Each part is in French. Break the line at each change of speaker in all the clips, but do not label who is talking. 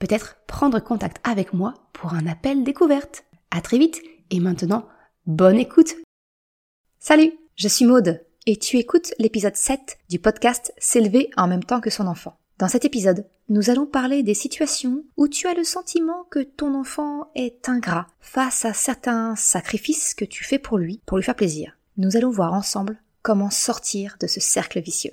peut-être prendre contact avec moi pour un appel découverte. À très vite et maintenant, bonne écoute. Salut, je suis Maude et tu écoutes l'épisode 7 du podcast S'élever en même temps que son enfant. Dans cet épisode, nous allons parler des situations où tu as le sentiment que ton enfant est ingrat face à certains sacrifices que tu fais pour lui, pour lui faire plaisir. Nous allons voir ensemble comment sortir de ce cercle vicieux.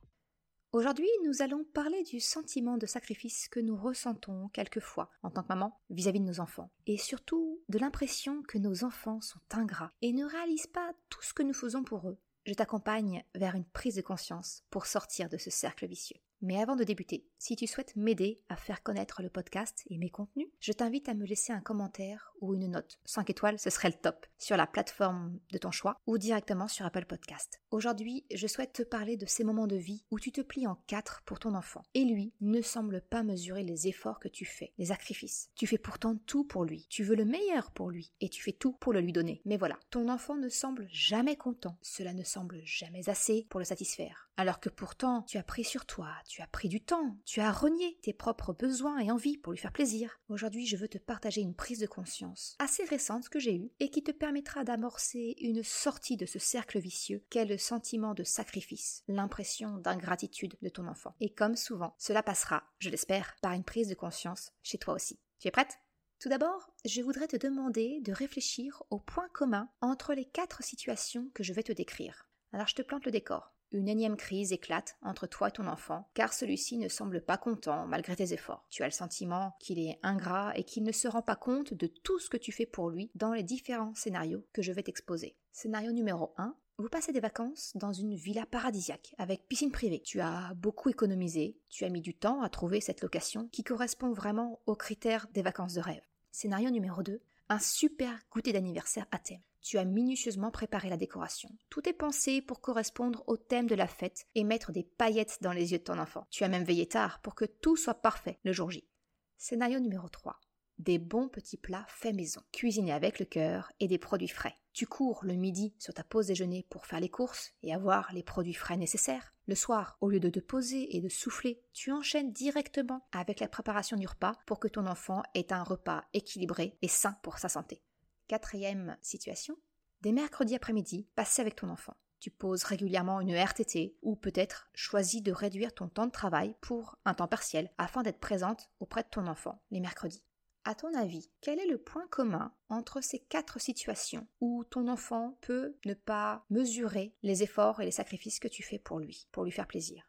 Aujourd'hui, nous allons parler du sentiment de sacrifice que nous ressentons quelquefois en tant que maman vis-à-vis de nos enfants, et surtout de l'impression que nos enfants sont ingrats et ne réalisent pas tout ce que nous faisons pour eux. Je t'accompagne vers une prise de conscience pour sortir de ce cercle vicieux. Mais avant de débuter, si tu souhaites m'aider à faire connaître le podcast et mes contenus, je t'invite à me laisser un commentaire ou une note. 5 étoiles, ce serait le top, sur la plateforme de ton choix ou directement sur Apple Podcast. Aujourd'hui, je souhaite te parler de ces moments de vie où tu te plies en quatre pour ton enfant. Et lui ne semble pas mesurer les efforts que tu fais, les sacrifices. Tu fais pourtant tout pour lui. Tu veux le meilleur pour lui et tu fais tout pour le lui donner. Mais voilà, ton enfant ne semble jamais content. Cela ne semble jamais assez pour le satisfaire. Alors que pourtant, tu as pris sur toi, tu as pris du temps, tu as renié tes propres besoins et envies pour lui faire plaisir. Aujourd'hui, je veux te partager une prise de conscience assez récente que j'ai eue et qui te permettra d'amorcer une sortie de ce cercle vicieux qu'est le sentiment de sacrifice, l'impression d'ingratitude de ton enfant. Et comme souvent, cela passera, je l'espère, par une prise de conscience chez toi aussi. Tu es prête? Tout d'abord, je voudrais te demander de réfléchir aux points communs entre les quatre situations que je vais te décrire. Alors je te plante le décor. Une énième crise éclate entre toi et ton enfant, car celui-ci ne semble pas content malgré tes efforts. Tu as le sentiment qu'il est ingrat et qu'il ne se rend pas compte de tout ce que tu fais pour lui dans les différents scénarios que je vais t'exposer. Scénario numéro 1. Vous passez des vacances dans une villa paradisiaque avec piscine privée. Tu as beaucoup économisé, tu as mis du temps à trouver cette location qui correspond vraiment aux critères des vacances de rêve. Scénario numéro 2. Un super goûter d'anniversaire à thème. Tu as minutieusement préparé la décoration. Tout est pensé pour correspondre au thème de la fête et mettre des paillettes dans les yeux de ton enfant. Tu as même veillé tard pour que tout soit parfait le jour J. Scénario numéro 3. Des bons petits plats faits maison, cuisinés avec le cœur et des produits frais. Tu cours le midi sur ta pause déjeuner pour faire les courses et avoir les produits frais nécessaires. Le soir, au lieu de te poser et de souffler, tu enchaînes directement avec la préparation du repas pour que ton enfant ait un repas équilibré et sain pour sa santé. Quatrième situation, des mercredis après-midi passés avec ton enfant. Tu poses régulièrement une RTT ou peut-être choisis de réduire ton temps de travail pour un temps partiel afin d'être présente auprès de ton enfant les mercredis. À ton avis, quel est le point commun entre ces quatre situations où ton enfant peut ne pas mesurer les efforts et les sacrifices que tu fais pour lui, pour lui faire plaisir?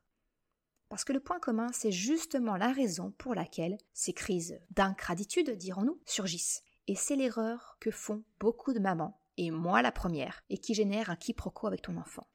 Parce que le point commun, c'est justement la raison pour laquelle ces crises d'incraditude, dirons-nous, surgissent. Et c'est l'erreur que font beaucoup de mamans, et moi la première, et qui génère un quiproquo avec ton enfant.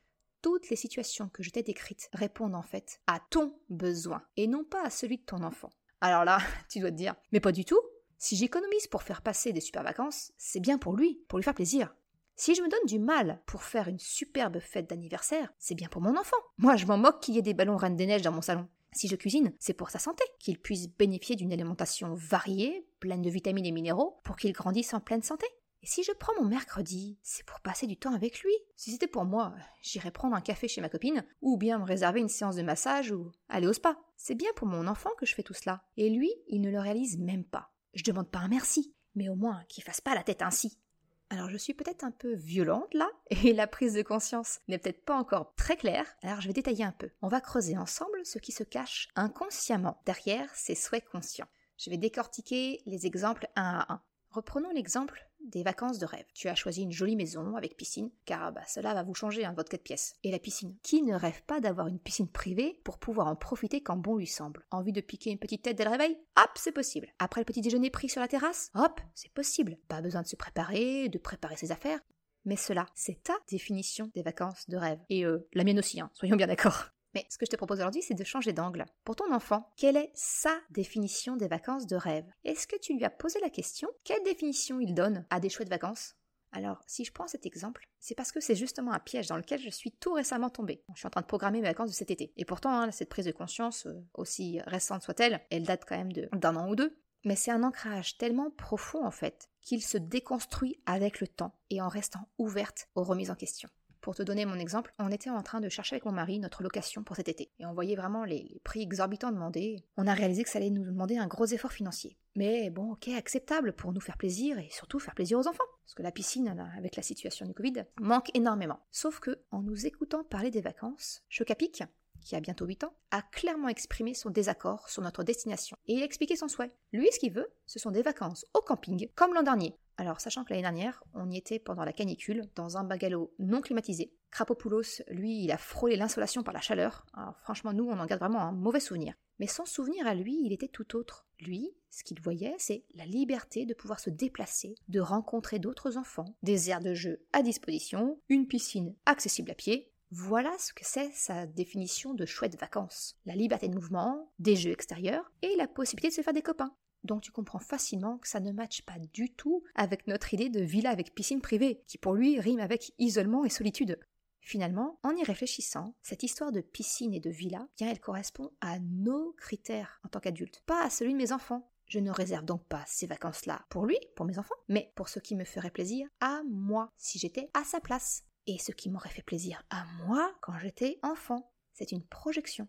Toutes les situations que je t'ai décrites répondent en fait à ton besoin, et non pas à celui de ton enfant. Alors là, tu dois te dire, mais pas du tout. Si j'économise pour faire passer des super vacances, c'est bien pour lui, pour lui faire plaisir. Si je me donne du mal pour faire une superbe fête d'anniversaire, c'est bien pour mon enfant. Moi, je m'en moque qu'il y ait des ballons Reine des Neiges dans mon salon. Si je cuisine, c'est pour sa santé, qu'il puisse bénéficier d'une alimentation variée, pleine de vitamines et minéraux, pour qu'il grandisse en pleine santé. Et si je prends mon mercredi, c'est pour passer du temps avec lui. Si c'était pour moi, j'irais prendre un café chez ma copine, ou bien me réserver une séance de massage, ou aller au spa. C'est bien pour mon enfant que je fais tout cela. Et lui, il ne le réalise même pas. Je demande pas un merci, mais au moins qu'il fasse pas la tête ainsi. Alors je suis peut-être un peu violente là, et la prise de conscience n'est peut-être pas encore très claire, alors je vais détailler un peu. On va creuser ensemble ce qui se cache inconsciemment derrière ces souhaits conscients. Je vais décortiquer les exemples un à un. Reprenons l'exemple des vacances de rêve. Tu as choisi une jolie maison avec piscine, car bah, cela va vous changer hein, votre 4 pièces. Et la piscine. Qui ne rêve pas d'avoir une piscine privée pour pouvoir en profiter quand bon lui semble? Envie de piquer une petite tête dès le réveil? Hop, c'est possible. Après le petit déjeuner pris sur la terrasse? Hop, c'est possible. Pas besoin de se préparer, de préparer ses affaires. Mais cela, c'est ta définition des vacances de rêve. Et euh, la mienne aussi, hein, soyons bien d'accord. Mais ce que je te propose aujourd'hui, c'est de changer d'angle. Pour ton enfant, quelle est sa définition des vacances de rêve? Est-ce que tu lui as posé la question Quelle définition il donne à des chouettes vacances? Alors, si je prends cet exemple, c'est parce que c'est justement un piège dans lequel je suis tout récemment tombée. Je suis en train de programmer mes vacances de cet été. Et pourtant, hein, cette prise de conscience, euh, aussi récente soit-elle, elle date quand même d'un an ou deux. Mais c'est un ancrage tellement profond en fait qu'il se déconstruit avec le temps et en restant ouverte aux remises en question. Pour te donner mon exemple, on était en train de chercher avec mon mari notre location pour cet été. Et on voyait vraiment les, prix exorbitants demandés. On a réalisé que ça allait nous demander un gros effort financier. Mais bon, ok, acceptable pour nous faire plaisir et surtout faire plaisir aux enfants. Parce que la piscine, avec la situation du Covid, manque énormément. Sauf que, en nous écoutant parler des vacances, Chocapic, qui a bientôt 8 ans, a clairement exprimé son désaccord sur notre destination. Et il a expliqué son souhait. Lui, ce qu'il veut, ce sont des vacances au camping, comme l'an dernier, alors, sachant que l'année dernière, on y était pendant la canicule, dans un bungalow non climatisé. Krapopoulos, lui, il a frôlé l'insolation par la chaleur. Franchement, nous, on en garde vraiment un mauvais souvenir. Mais son souvenir à lui, il était tout autre. Lui, ce qu'il voyait, c'est la liberté de pouvoir se déplacer, de rencontrer d'autres enfants, des aires de jeu à disposition, une piscine accessible à pied. Voilà ce que c'est sa définition de chouette vacances. La liberté de mouvement, des jeux extérieurs et la possibilité de se faire des copains. Donc tu comprends facilement que ça ne matche pas du tout avec notre idée de villa avec piscine privée, qui pour lui rime avec isolement et solitude. Finalement, en y réfléchissant, cette histoire de piscine et de villa, bien elle correspond à nos critères en tant qu'adultes, pas à celui de mes enfants. Je ne réserve donc pas ces vacances-là pour lui, pour mes enfants, mais pour ce qui me ferait plaisir à moi, si j'étais à sa place. Et ce qui m'aurait fait plaisir à moi quand j'étais enfant. C'est une projection.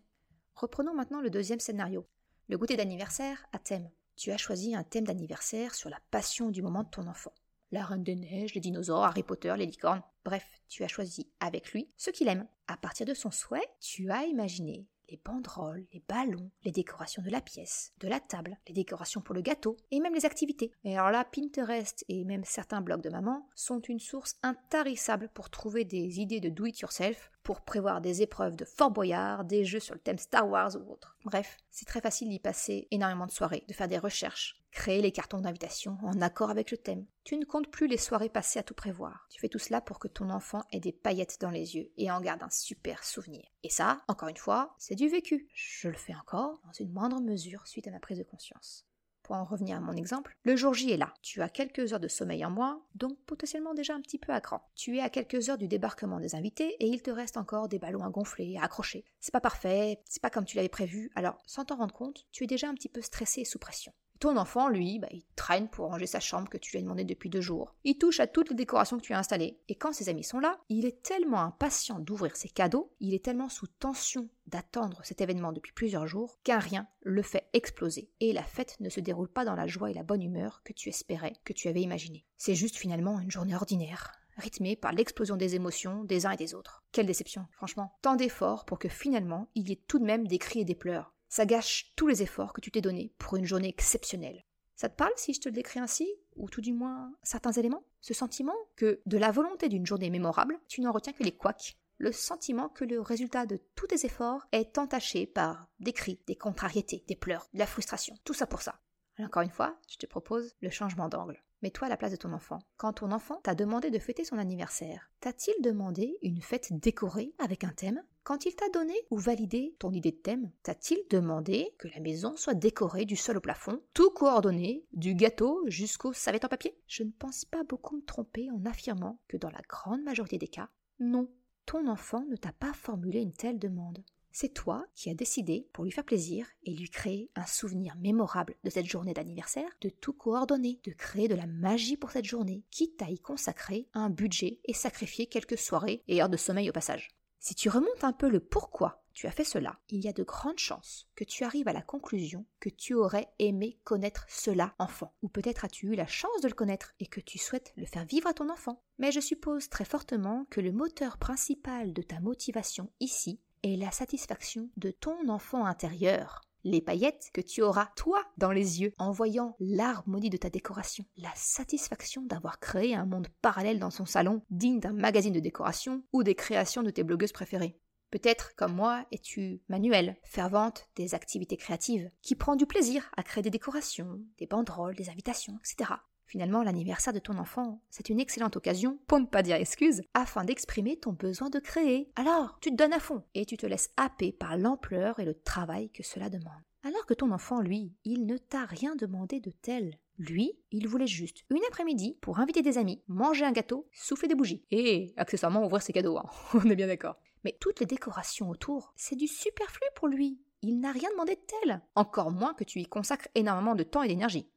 Reprenons maintenant le deuxième scénario. Le goûter d'anniversaire à thème tu as choisi un thème d'anniversaire sur la passion du moment de ton enfant. La Reine des Neiges, les dinosaures, Harry Potter, les licornes. Bref, tu as choisi avec lui ce qu'il aime. À partir de son souhait, tu as imaginé les banderoles, les ballons, les décorations de la pièce, de la table, les décorations pour le gâteau et même les activités. Et alors là, Pinterest et même certains blogs de maman sont une source intarissable pour trouver des idées de do it yourself, pour prévoir des épreuves de Fort Boyard, des jeux sur le thème Star Wars ou autre. Bref, c'est très facile d'y passer énormément de soirées, de faire des recherches, créer les cartons d'invitation en accord avec le thème. Tu ne comptes plus les soirées passées à tout prévoir. Tu fais tout cela pour que ton enfant ait des paillettes dans les yeux et en garde un super souvenir. Et ça, encore une fois, c'est du vécu. Je le fais encore dans une moindre mesure suite à ma prise de conscience. Pour en revenir à mon exemple, le jour J est là. Tu as quelques heures de sommeil en moins, donc potentiellement déjà un petit peu à cran. Tu es à quelques heures du débarquement des invités et il te reste encore des ballons à gonfler, à accrocher. C'est pas parfait, c'est pas comme tu l'avais prévu, alors sans t'en rendre compte, tu es déjà un petit peu stressé et sous pression. Ton enfant, lui, bah, il traîne pour ranger sa chambre que tu lui as demandé depuis deux jours. Il touche à toutes les décorations que tu as installées. Et quand ses amis sont là, il est tellement impatient d'ouvrir ses cadeaux, il est tellement sous tension d'attendre cet événement depuis plusieurs jours, qu'un rien le fait exploser. Et la fête ne se déroule pas dans la joie et la bonne humeur que tu espérais, que tu avais imaginé. C'est juste finalement une journée ordinaire, rythmée par l'explosion des émotions des uns et des autres. Quelle déception, franchement. Tant d'efforts pour que finalement il y ait tout de même des cris et des pleurs. Ça gâche tous les efforts que tu t'es donnés pour une journée exceptionnelle. Ça te parle si je te le décris ainsi Ou tout du moins certains éléments? Ce sentiment que de la volonté d'une journée mémorable, tu n'en retiens que les couacs. Le sentiment que le résultat de tous tes efforts est entaché par des cris, des contrariétés, des pleurs, de la frustration. Tout ça pour ça. encore une fois, je te propose le changement d'angle. Mets-toi à la place de ton enfant. Quand ton enfant t'a demandé de fêter son anniversaire, t'a-t-il demandé une fête décorée avec un thème? Quand il t'a donné ou validé ton idée de thème, t'a-t-il demandé que la maison soit décorée du sol au plafond, tout coordonné, du gâteau jusqu'au savette en papier? Je ne pense pas beaucoup me tromper en affirmant que dans la grande majorité des cas, non, ton enfant ne t'a pas formulé une telle demande. C'est toi qui as décidé, pour lui faire plaisir et lui créer un souvenir mémorable de cette journée d'anniversaire, de tout coordonner, de créer de la magie pour cette journée, quitte à y consacrer un budget et sacrifier quelques soirées et heures de sommeil au passage. Si tu remontes un peu le pourquoi tu as fait cela, il y a de grandes chances que tu arrives à la conclusion que tu aurais aimé connaître cela enfant. Ou peut-être as-tu eu la chance de le connaître et que tu souhaites le faire vivre à ton enfant. Mais je suppose très fortement que le moteur principal de ta motivation ici et la satisfaction de ton enfant intérieur. les paillettes que tu auras toi dans les yeux en voyant l'harmonie de ta décoration, la satisfaction d'avoir créé un monde parallèle dans son salon digne d'un magazine de décoration ou des créations de tes blogueuses préférées. Peut-être, comme moi, es-tu manuelle, fervente des activités créatives, qui prend du plaisir à créer des décorations, des banderoles, des invitations, etc. Finalement, l'anniversaire de ton enfant, c'est une excellente occasion, pour ne pas dire excuse, afin d'exprimer ton besoin de créer. Alors, tu te donnes à fond et tu te laisses happer par l'ampleur et le travail que cela demande. Alors que ton enfant, lui, il ne t'a rien demandé de tel. Lui, il voulait juste une après-midi pour inviter des amis, manger un gâteau, souffler des bougies. Et accessoirement ouvrir ses cadeaux, hein. on est bien d'accord. Mais toutes les décorations autour, c'est du superflu pour lui. Il n'a rien demandé de tel. Encore moins que tu y consacres énormément de temps et d'énergie.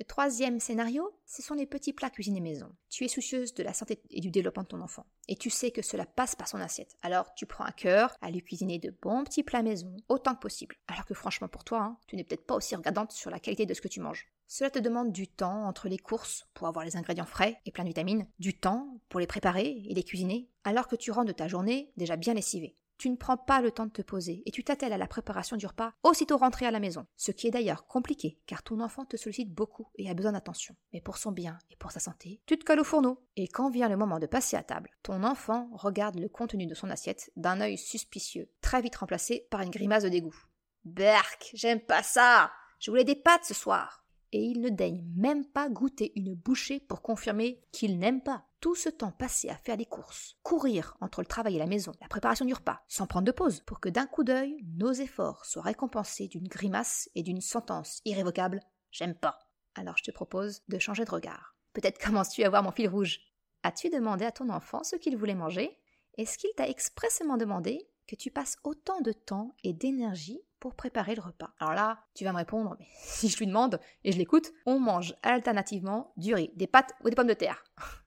Le troisième scénario, ce sont les petits plats cuisinés maison. Tu es soucieuse de la santé et du développement de ton enfant, et tu sais que cela passe par son assiette. Alors tu prends un cœur à lui cuisiner de bons petits plats maison, autant que possible. Alors que franchement pour toi, hein, tu n'es peut-être pas aussi regardante sur la qualité de ce que tu manges. Cela te demande du temps entre les courses pour avoir les ingrédients frais et plein de vitamines, du temps pour les préparer et les cuisiner, alors que tu rentres de ta journée déjà bien lessivée. Tu ne prends pas le temps de te poser et tu t'attelles à la préparation du repas aussitôt rentré à la maison, ce qui est d'ailleurs compliqué car ton enfant te sollicite beaucoup et a besoin d'attention. Mais pour son bien et pour sa santé, tu te colles au fourneau. Et quand vient le moment de passer à table, ton enfant regarde le contenu de son assiette d'un œil suspicieux, très vite remplacé par une grimace de dégoût. Berk, j'aime pas ça Je voulais des pâtes ce soir et il ne daigne même pas goûter une bouchée pour confirmer qu'il n'aime pas. Tout ce temps passé à faire des courses, courir entre le travail et la maison, la préparation du repas, sans prendre de pause, pour que d'un coup d'œil, nos efforts soient récompensés d'une grimace et d'une sentence irrévocable J'aime pas. Alors je te propose de changer de regard. Peut-être commences-tu à voir mon fil rouge. As-tu demandé à ton enfant ce qu'il voulait manger? Est-ce qu'il t'a expressément demandé que tu passes autant de temps et d'énergie pour préparer le repas? Alors là, tu vas me répondre, mais si je lui demande et je l'écoute, on mange alternativement du riz, des pâtes ou des pommes de terre.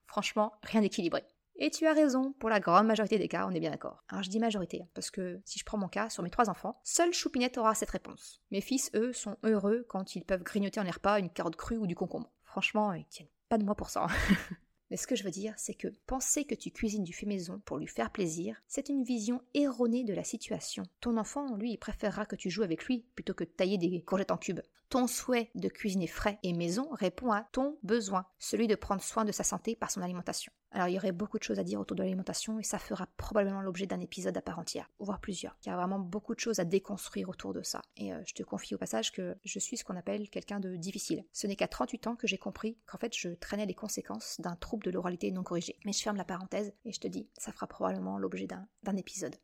Franchement, rien d'équilibré. Et tu as raison, pour la grande majorité des cas, on est bien d'accord. Alors je dis majorité, hein, parce que si je prends mon cas, sur mes trois enfants, seul Choupinette aura cette réponse. Mes fils, eux, sont heureux quand ils peuvent grignoter en les repas une carotte crue ou du concombre. Franchement, ils tiennent pas de moi pour ça. Mais ce que je veux dire, c'est que penser que tu cuisines du fait maison pour lui faire plaisir, c'est une vision erronée de la situation. Ton enfant, lui, préférera que tu joues avec lui plutôt que de tailler des courgettes en cubes. Ton souhait de cuisiner frais et maison répond à ton besoin, celui de prendre soin de sa santé par son alimentation. Alors il y aurait beaucoup de choses à dire autour de l'alimentation et ça fera probablement l'objet d'un épisode à part entière, voire plusieurs. Il y a vraiment beaucoup de choses à déconstruire autour de ça. Et euh, je te confie au passage que je suis ce qu'on appelle quelqu'un de difficile. Ce n'est qu'à 38 ans que j'ai compris qu'en fait je traînais les conséquences d'un trouble de l'oralité non corrigé. Mais je ferme la parenthèse et je te dis, ça fera probablement l'objet d'un épisode.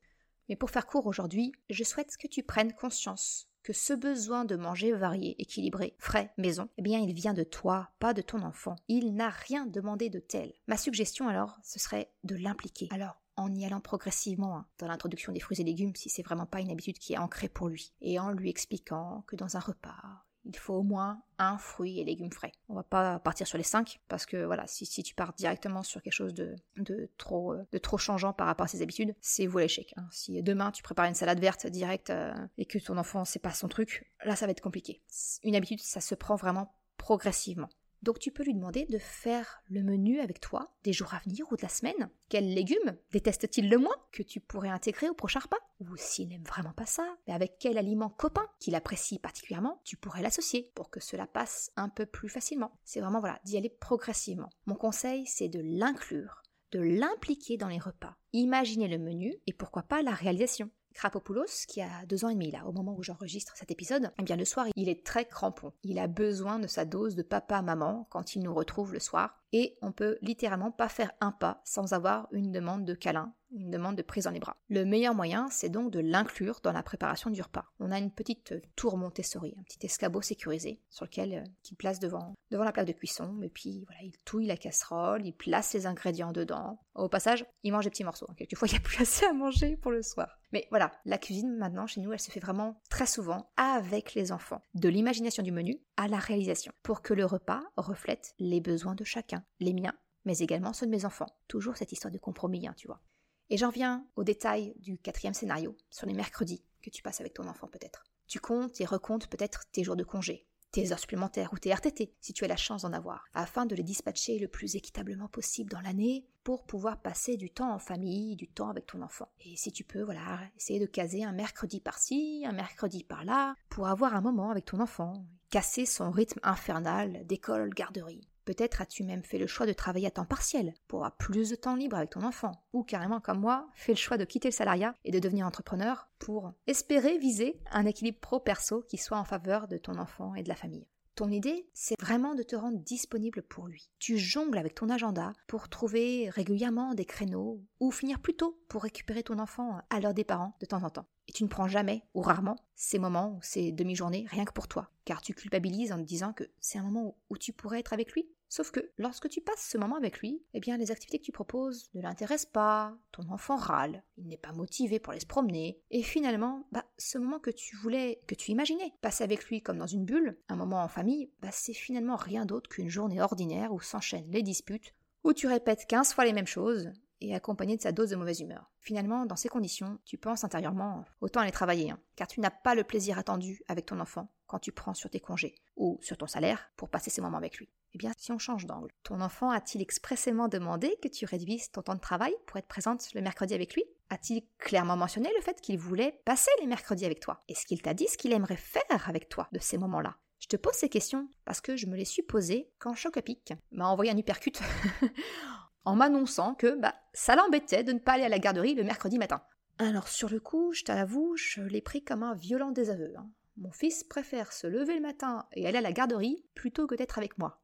Mais pour faire court aujourd'hui, je souhaite que tu prennes conscience que ce besoin de manger varié, équilibré, frais, maison, eh bien il vient de toi, pas de ton enfant. Il n'a rien demandé de tel. Ma suggestion alors, ce serait de l'impliquer. Alors, en y allant progressivement hein, dans l'introduction des fruits et légumes si c'est vraiment pas une habitude qui est ancrée pour lui, et en lui expliquant que dans un repas, il faut au moins un fruit et légumes frais. On va pas partir sur les cinq parce que voilà, si, si tu pars directement sur quelque chose de, de, trop, de trop changeant par rapport à ses habitudes, c'est vous l'échec. Hein. Si demain tu prépares une salade verte directe euh, et que ton enfant c'est pas son truc, là ça va être compliqué. Une habitude, ça se prend vraiment progressivement. Donc tu peux lui demander de faire le menu avec toi des jours à venir ou de la semaine. Quels légumes déteste-t-il le moins que tu pourrais intégrer au prochain repas? Ou s'il n'aime vraiment pas ça, mais avec quel aliment copain qu'il apprécie particulièrement, tu pourrais l'associer pour que cela passe un peu plus facilement. C'est vraiment voilà, d'y aller progressivement. Mon conseil, c'est de l'inclure, de l'impliquer dans les repas. Imaginez le menu et pourquoi pas la réalisation. Krapopoulos, qui a deux ans et demi là, au moment où j'enregistre cet épisode, eh bien le soir, il est très crampon. Il a besoin de sa dose de papa-maman quand il nous retrouve le soir. Et on peut littéralement pas faire un pas sans avoir une demande de câlin, une demande de prise dans les bras. Le meilleur moyen, c'est donc de l'inclure dans la préparation du repas. On a une petite tour Montessori, un petit escabeau sécurisé sur lequel euh, qu'il place devant, devant la plaque de cuisson, et puis voilà, il touille la casserole, il place les ingrédients dedans. Au passage, il mange des petits morceaux. Hein. Quelquefois, il n'y a plus assez à manger pour le soir. Mais voilà, la cuisine maintenant chez nous, elle se fait vraiment très souvent avec les enfants. De l'imagination du menu à la réalisation, pour que le repas reflète les besoins de chacun, les miens, mais également ceux de mes enfants. Toujours cette histoire de compromis, hein, tu vois. Et j'en viens au détail du quatrième scénario, sur les mercredis que tu passes avec ton enfant peut-être. Tu comptes et recomptes peut-être tes jours de congé, tes heures supplémentaires ou tes RTT, si tu as la chance d'en avoir, afin de les dispatcher le plus équitablement possible dans l'année pour pouvoir passer du temps en famille, du temps avec ton enfant. Et si tu peux, voilà, essayer de caser un mercredi par-ci, un mercredi par-là, pour avoir un moment avec ton enfant, casser son rythme infernal d'école-garderie. Peut-être as-tu même fait le choix de travailler à temps partiel pour avoir plus de temps libre avec ton enfant, ou carrément comme moi, fait le choix de quitter le salariat et de devenir entrepreneur pour espérer viser un équilibre pro-perso qui soit en faveur de ton enfant et de la famille. Ton idée, c'est vraiment de te rendre disponible pour lui. Tu jongles avec ton agenda pour trouver régulièrement des créneaux ou finir plus tôt pour récupérer ton enfant à l'heure des parents de temps en temps. Et tu ne prends jamais ou rarement ces moments ou ces demi-journées rien que pour toi, car tu culpabilises en te disant que c'est un moment où tu pourrais être avec lui Sauf que lorsque tu passes ce moment avec lui, eh bien les activités que tu proposes ne l'intéressent pas, ton enfant râle, il n'est pas motivé pour aller se promener, et finalement, bah, ce moment que tu voulais, que tu imaginais, passer avec lui comme dans une bulle, un moment en famille, bah, c'est finalement rien d'autre qu'une journée ordinaire où s'enchaînent les disputes, où tu répètes 15 fois les mêmes choses, et accompagné de sa dose de mauvaise humeur. Finalement, dans ces conditions, tu penses intérieurement autant aller travailler, hein, car tu n'as pas le plaisir attendu avec ton enfant quand tu prends sur tes congés ou sur ton salaire pour passer ces moments avec lui. Eh bien, si on change d'angle, ton enfant a-t-il expressément demandé que tu réduises ton temps de travail pour être présente le mercredi avec lui? A-t-il clairement mentionné le fait qu'il voulait passer les mercredis avec toi? Est-ce qu'il t'a dit ce qu'il aimerait faire avec toi de ces moments-là? Je te pose ces questions parce que je me les suis posées quand Chocapic m'a envoyé un hypercute en m'annonçant que bah, ça l'embêtait de ne pas aller à la garderie le mercredi matin. Alors sur le coup, je t'avoue, je l'ai pris comme un violent désaveu. Hein. Mon fils préfère se lever le matin et aller à la garderie plutôt que d'être avec moi.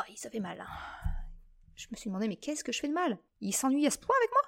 Oh, il ça fait mal. Hein. Je me suis demandé, mais qu'est-ce que je fais de mal? Il s'ennuie à ce point avec moi?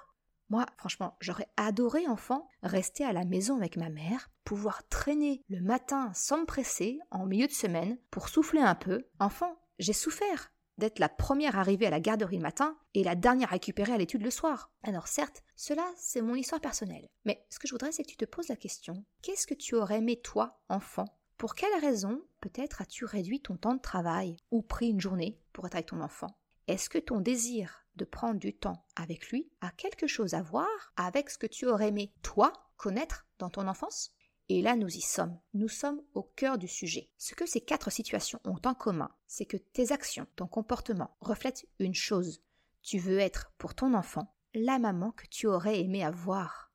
Moi, franchement, j'aurais adoré, enfant, rester à la maison avec ma mère, pouvoir traîner le matin sans me presser, en milieu de semaine, pour souffler un peu. Enfant, j'ai souffert d'être la première arrivée à la garderie le matin et la dernière récupérée à l'étude le soir. Alors certes, cela, c'est mon histoire personnelle. Mais ce que je voudrais, c'est que tu te poses la question, qu'est-ce que tu aurais aimé, toi, enfant, pour quelle raison peut-être as-tu réduit ton temps de travail ou pris une journée pour être avec ton enfant? Est-ce que ton désir de prendre du temps avec lui a quelque chose à voir avec ce que tu aurais aimé, toi, connaître dans ton enfance? Et là, nous y sommes. Nous sommes au cœur du sujet. Ce que ces quatre situations ont en commun, c'est que tes actions, ton comportement reflètent une chose. Tu veux être pour ton enfant la maman que tu aurais aimé avoir.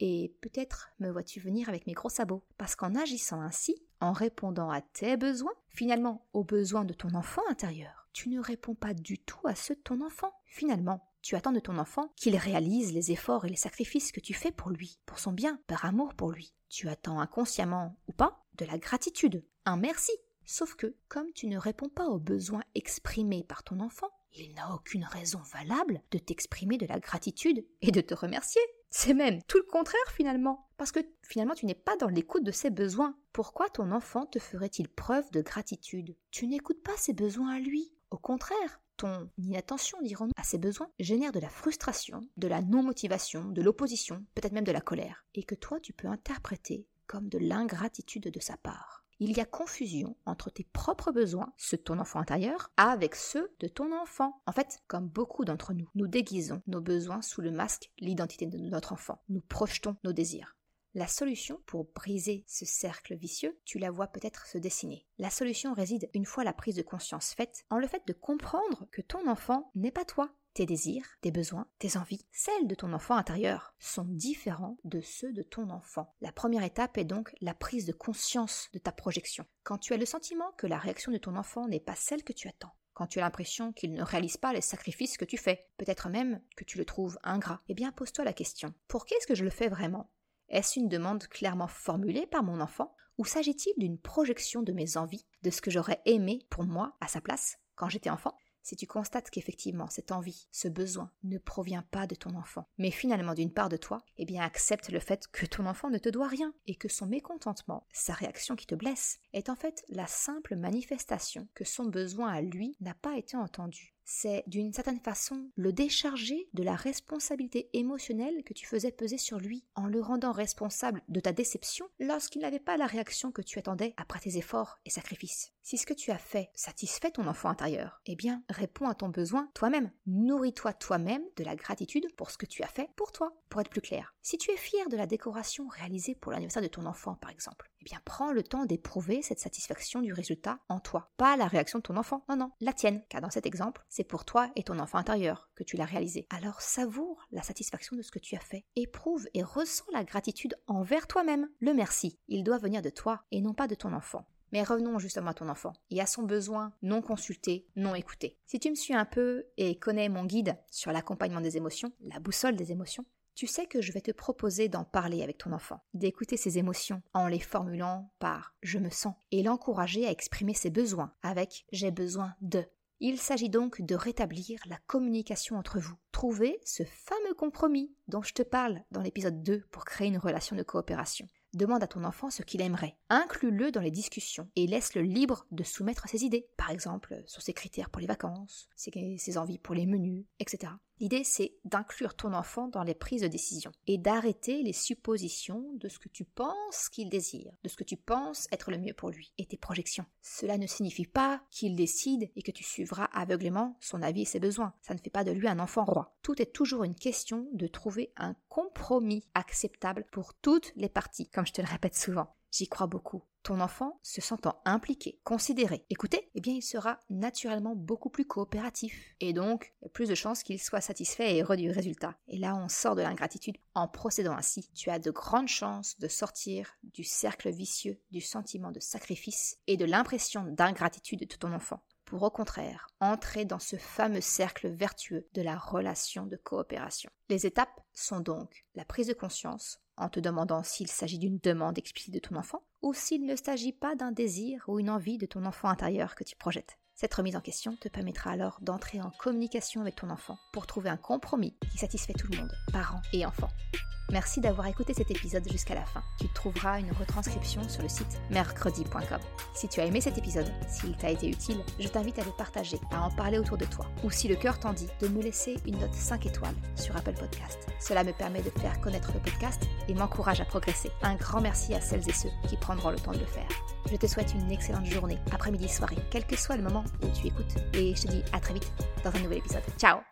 Et peut-être me vois-tu venir avec mes gros sabots, parce qu'en agissant ainsi, en répondant à tes besoins, finalement aux besoins de ton enfant intérieur, tu ne réponds pas du tout à ceux de ton enfant. Finalement, tu attends de ton enfant qu'il réalise les efforts et les sacrifices que tu fais pour lui, pour son bien, par amour pour lui. Tu attends inconsciemment ou pas de la gratitude, un merci. Sauf que, comme tu ne réponds pas aux besoins exprimés par ton enfant, il n'a aucune raison valable de t'exprimer de la gratitude et de te remercier. C'est même tout le contraire finalement, parce que finalement tu n'es pas dans l'écoute de ses besoins. Pourquoi ton enfant te ferait-il preuve de gratitude? Tu n'écoutes pas ses besoins à lui. Au contraire, ton inattention, dirons-nous, à ses besoins génère de la frustration, de la non-motivation, de l'opposition, peut-être même de la colère, et que toi tu peux interpréter comme de l'ingratitude de sa part il y a confusion entre tes propres besoins, ceux de ton enfant intérieur, avec ceux de ton enfant. En fait, comme beaucoup d'entre nous, nous déguisons nos besoins sous le masque l'identité de notre enfant. Nous projetons nos désirs. La solution pour briser ce cercle vicieux, tu la vois peut-être se dessiner. La solution réside, une fois la prise de conscience faite, en le fait de comprendre que ton enfant n'est pas toi, tes désirs, tes besoins, tes envies, celles de ton enfant intérieur, sont différents de ceux de ton enfant. La première étape est donc la prise de conscience de ta projection. Quand tu as le sentiment que la réaction de ton enfant n'est pas celle que tu attends, quand tu as l'impression qu'il ne réalise pas les sacrifices que tu fais, peut-être même que tu le trouves ingrat, eh bien pose-toi la question. Pour qui est-ce que je le fais vraiment? Est-ce une demande clairement formulée par mon enfant ou s'agit-il d'une projection de mes envies, de ce que j'aurais aimé pour moi à sa place quand j'étais enfant? Si tu constates qu'effectivement cette envie, ce besoin ne provient pas de ton enfant, mais finalement d'une part de toi, eh bien accepte le fait que ton enfant ne te doit rien et que son mécontentement, sa réaction qui te blesse, est en fait la simple manifestation que son besoin à lui n'a pas été entendu. C'est d'une certaine façon le décharger de la responsabilité émotionnelle que tu faisais peser sur lui en le rendant responsable de ta déception lorsqu'il n'avait pas la réaction que tu attendais après tes efforts et sacrifices. Si ce que tu as fait satisfait ton enfant intérieur, eh bien, réponds à ton besoin toi-même. Nourris-toi toi-même de la gratitude pour ce que tu as fait pour toi. Pour être plus clair, si tu es fier de la décoration réalisée pour l'anniversaire de ton enfant, par exemple, eh bien, prends le temps d'éprouver cette satisfaction du résultat en toi. Pas la réaction de ton enfant, non, non, la tienne. Car dans cet exemple, c'est pour toi et ton enfant intérieur que tu l'as réalisé. Alors savoure la satisfaction de ce que tu as fait. Éprouve et ressens la gratitude envers toi-même. Le merci, il doit venir de toi et non pas de ton enfant. Mais revenons justement à ton enfant et à son besoin non consulté, non écouté. Si tu me suis un peu et connais mon guide sur l'accompagnement des émotions, la boussole des émotions, tu sais que je vais te proposer d'en parler avec ton enfant, d'écouter ses émotions en les formulant par je me sens et l'encourager à exprimer ses besoins avec j'ai besoin de. Il s'agit donc de rétablir la communication entre vous. Trouver ce fameux compromis dont je te parle dans l'épisode 2 pour créer une relation de coopération. Demande à ton enfant ce qu'il aimerait. Inclus-le dans les discussions et laisse-le libre de soumettre ses idées. Par exemple, sur ses critères pour les vacances, ses, envies pour les menus, etc. L'idée, c'est d'inclure ton enfant dans les prises de décision et d'arrêter les suppositions de ce que tu penses qu'il désire, de ce que tu penses être le mieux pour lui et tes projections. Cela ne signifie pas qu'il décide et que tu suivras aveuglément son avis et ses besoins. Ça ne fait pas de lui un enfant roi. Tout est toujours une question de trouver un compromis acceptable pour toutes les parties, comme je te le répète souvent. J'y crois beaucoup. Ton enfant, se sentant impliqué, considéré, écouté, eh bien il sera naturellement beaucoup plus coopératif. Et donc, il y a plus de chances qu'il soit satisfait et heureux du résultat. Et là, on sort de l'ingratitude. En procédant ainsi, tu as de grandes chances de sortir du cercle vicieux du sentiment de sacrifice et de l'impression d'ingratitude de ton enfant pour au contraire entrer dans ce fameux cercle vertueux de la relation de coopération. Les étapes sont donc la prise de conscience, en te demandant s'il s'agit d'une demande explicite de ton enfant ou s'il ne s'agit pas d'un désir ou une envie de ton enfant intérieur que tu projettes. Cette remise en question te permettra alors d'entrer en communication avec ton enfant pour trouver un compromis qui satisfait tout le monde, parents et enfants. Merci d'avoir écouté cet épisode jusqu'à la fin. Tu trouveras une retranscription sur le site mercredi.com. Si tu as aimé cet épisode, s'il t'a été utile, je t'invite à le partager, à en parler autour de toi, ou si le cœur t'en dit, de me laisser une note 5 étoiles sur Apple Podcast. Cela me permet de faire connaître le podcast et m'encourage à progresser. Un grand merci à celles et ceux qui prendront le temps de le faire. Je te souhaite une excellente journée, après-midi, soirée, quel que soit le moment où tu écoutes, et je te dis à très vite dans un nouvel épisode. Ciao